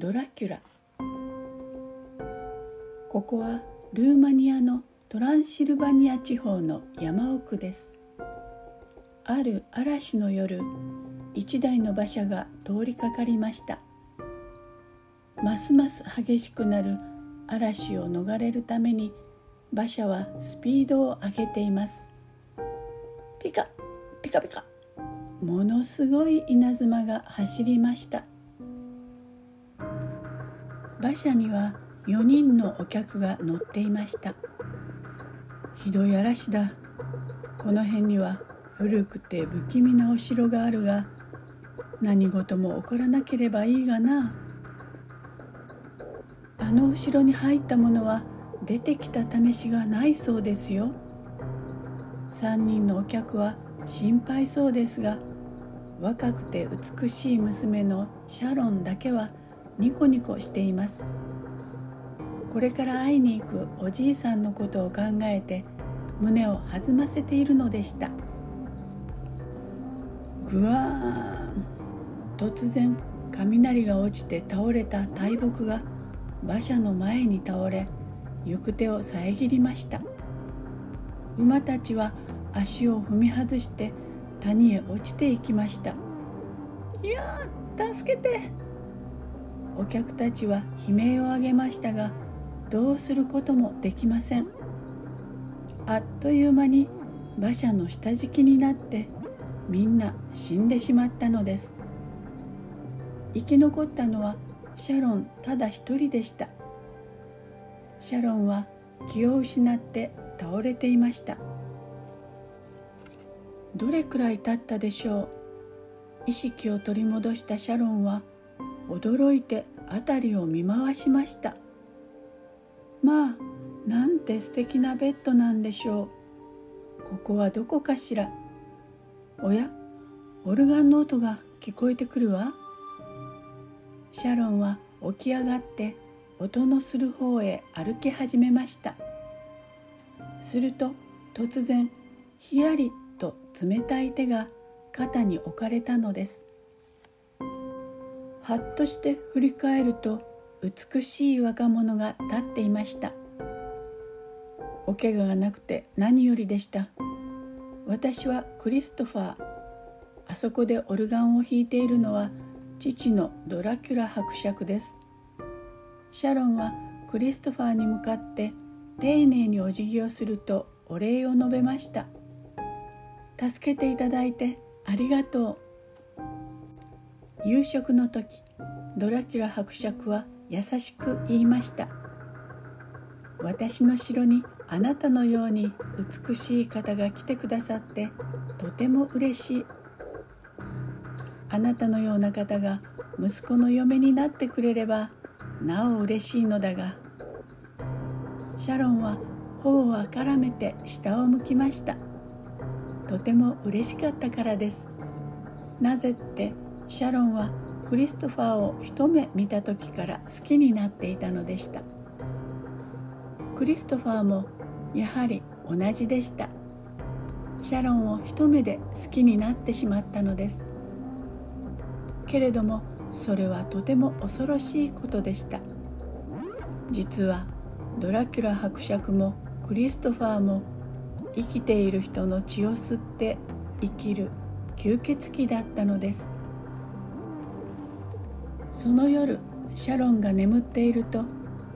ドラキュラ。ここはルーマニアのトランシルバニア地方の山奥です。ある嵐の夜一台の馬車が通りかかりました。ますます激しくなる嵐を逃れるために馬車はスピードを上げています。ピカピカピカ。ものすごい稲妻が走りました。馬車には4人のお客が乗っていました。ひどい嵐だ。この辺には古くて不気味なお城があるが何事も起こらなければいいがな。あのお城に入った者は出てきた試しがないそうですよ。3人のお客は心配そうですが若くて美しい娘のシャロンだけはニコニコしています。これから会いに行くおじいさんのことを考えて胸を弾ませているのでした。ぐわーん。突然雷が落ちて倒れた大木が馬車の前に倒れ行く手を遮りました。馬たちは足を踏み外して谷へ落ちていきました「いや助けて!」お客たちは悲鳴を上げましたがどうすることもできません。あっという間に馬車の下敷きになってみんな死んでしまったのです。生き残ったのはシャロンただ一人でした。シャロンは気を失って倒れていました。どれくらい経ったでしょう。意識を取り戻したシャロンは驚いて辺りを見回しました。まあなんて素敵なベッドなんでしょう。ここはどこかしら。おやオルガンの音が聞こえてくるわ。シャロンは起き上がって音のする方へ歩き始めました。すると突然ひやりと冷たい手が肩に置かれたのです。はっとして振り返ると美しい若者が立っていました。お怪我がなくて何よりでした。私はクリストファー。あそこでオルガンを弾いているのは父のドラキュラ伯爵です。シャロンはクリストファーに向かって丁寧にお辞儀をするとお礼を述べました。助けていただいてありがとう。夕食の時ドラキュラ伯爵は優しく言いました。私の城にあなたのように美しい方が来てくださってとても嬉しい。あなたのような方が息子の嫁になってくれればなお嬉しいのだがシャロンは頬をあからめて下を向きました。とても嬉しかったからです。なぜってシャロンはクリストファーを一目見た時から好きになっていたのでした。クリストファーもやはり同じでした。シャロンを一目で好きになってしまったのです。けれどもそれはとても恐ろしいことでした。実はドラキュラ伯爵もクリストファーも生きている人の血を吸って生きる吸血鬼だったのです。その夜シャロンが眠っていると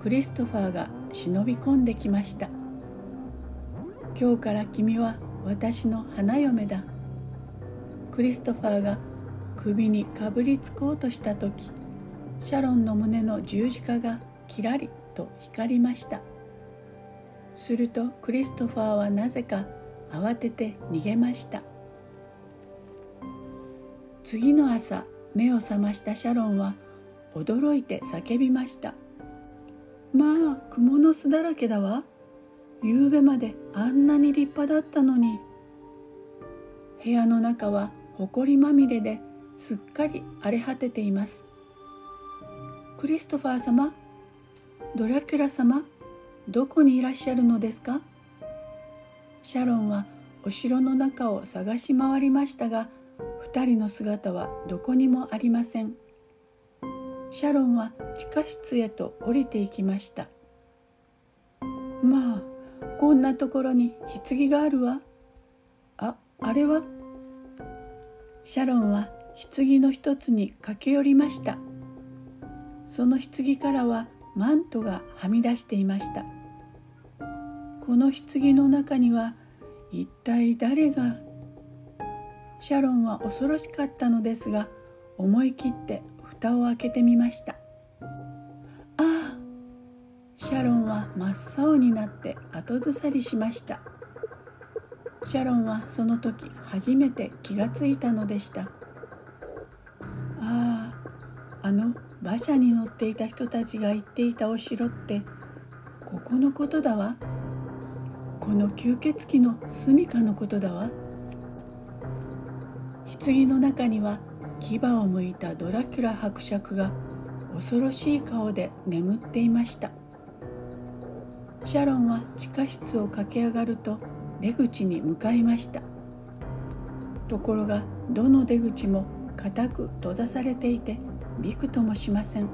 クリストファーが忍び込んできました。今日から君は私の花嫁だ。クリストファーが首にかぶりつこうとした時シャロンの胸の十字架がキラリと光りました。するとクリストファーはなぜか慌てて逃げました。次の朝目を覚ましたシャロンは驚いて叫びましたまあ蜘蛛の巣だらけだわ。夕べまであんなに立派だったのに。部屋の中は埃まみれですっかり荒れ果てています。クリストファー様ドラキュラ様どこにいらっしゃるのですか？シャロンはお城の中を探し回りましたが二人の姿はどこにもありません。シャロンは地下室へと降りていきました。まあこんなところに棺があるわ。ああれは？シャロンは棺の一つに駆け寄りました。その棺からはマントがはみ出していました。この棺の中には一体誰が？シャロンは恐ろしかったのですが思い切って蓋を開けてみました。ああシャロンは真っ青になって後ずさりしました。シャロンはその時初めて気がついたのでした。あああの馬車に乗っていた人たちが言っていたお城ってここのことだわ。この吸血鬼の住処のことだわ。棺の中には牙をむいたドラキュラ伯爵が恐ろしい顔で眠っていました。シャロンは地下室を駆け上がると出口に向かいました。ところがどの出口も固く閉ざされていてびくともしません。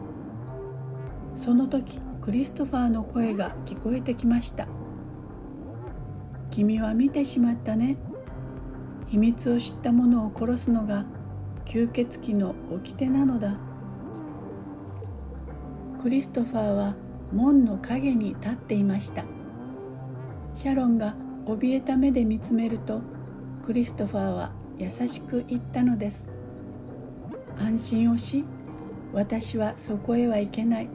その時クリストファーの声が聞こえてきました「君は見てしまったね。秘密を知った者を殺すのが吸血鬼の掟なのだ。クリストファーは門の陰に立っていました。シャロンが怯えた目で見つめるとクリストファーは優しく言ったのです。安心をし私はそこへは行けない。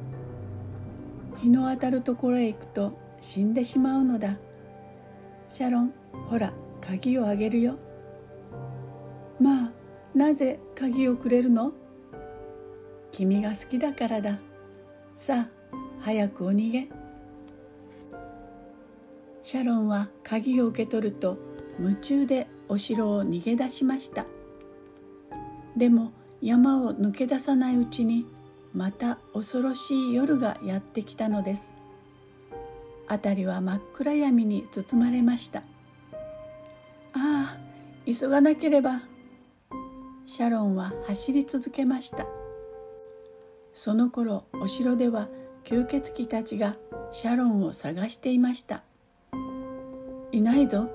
日の当たるところへ行くと死んでしまうのだ。シャロンほら鍵をあげるよ。まあなぜ鍵をくれるの？君が好きだからだ。さあ早くお逃げ。シャロンは鍵を受け取ると夢中でお城を逃げ出しました。でも山を抜け出さないうちにまた恐ろしい夜がやってきたのです。辺りは真っ暗闇に包まれました。ああ急がなければ。シャロンは走り続けました。その頃お城では吸血鬼たちがシャロンを探していました。いないぞ。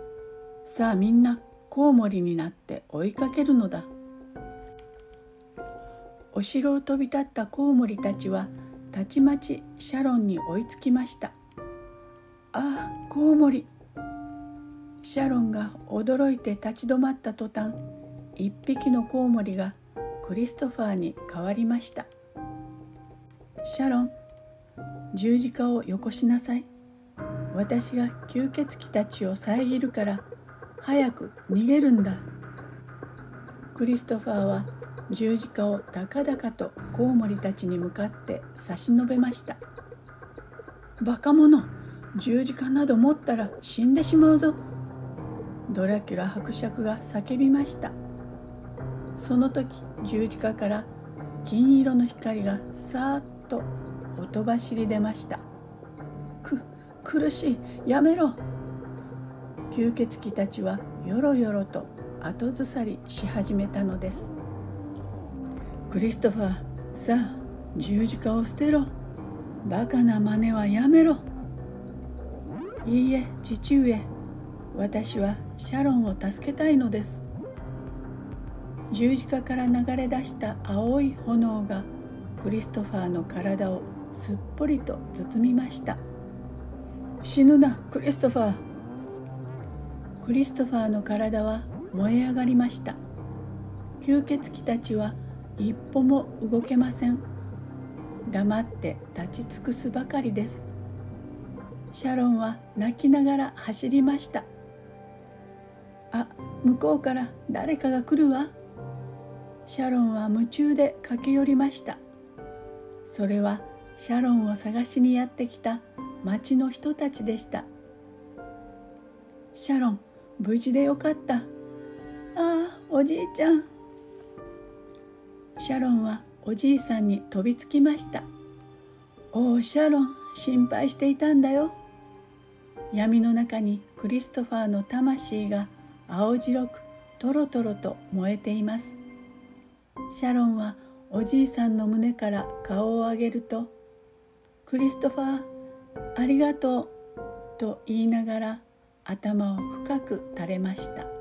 さあみんなコウモリになって追いかけるのだ。お城を飛び立ったコウモリたちはたちまちシャロンに追いつきました。ああコウモリ。シャロンが驚いて立ち止まった途端一匹のコウモリがクリストファーに変わりました。シャロン十字架をよこしなさい。私が吸血鬼たちを遮るから早く逃げるんだ。クリストファーは十字架を高々とコウモリたちに向かって差し伸べました。バカ者十字架など持ったら死んでしまうぞ。ドラキュラ伯爵が叫びました。その時十字架から金色の光がさーっと音走り出ました。く苦しい。やめろ。吸血鬼たちはよろよろと後ずさりし始めたのです。クリストファーさあ十字架を捨てろ。バカな真似はやめろ。いいえ父上。私はシャロンを助けたいのです。十字架から流れ出した青い炎がクリストファーの体をすっぽりと包みました。死ぬなクリストファー。クリストファーの体は燃え上がりました。吸血鬼たちは一歩も動けません。黙って立ち尽くすばかりです。シャロンは泣きながら走りました。あ向こうから誰かが来るわ。シャロンは夢中で駆け寄りました。それはシャロンを探しにやってきた町の人たちでした。シャロン無事でよかった。ああおじいちゃん。シャロンはおじいさんに飛びつきました。おおシャロン心配していたんだよ。闇の中にクリストファーの魂が青白くトロトロと燃えています。シャロンはおじいさんの胸から顔を上げると「クリストファーありがとう」と言いながら頭を深く垂れました。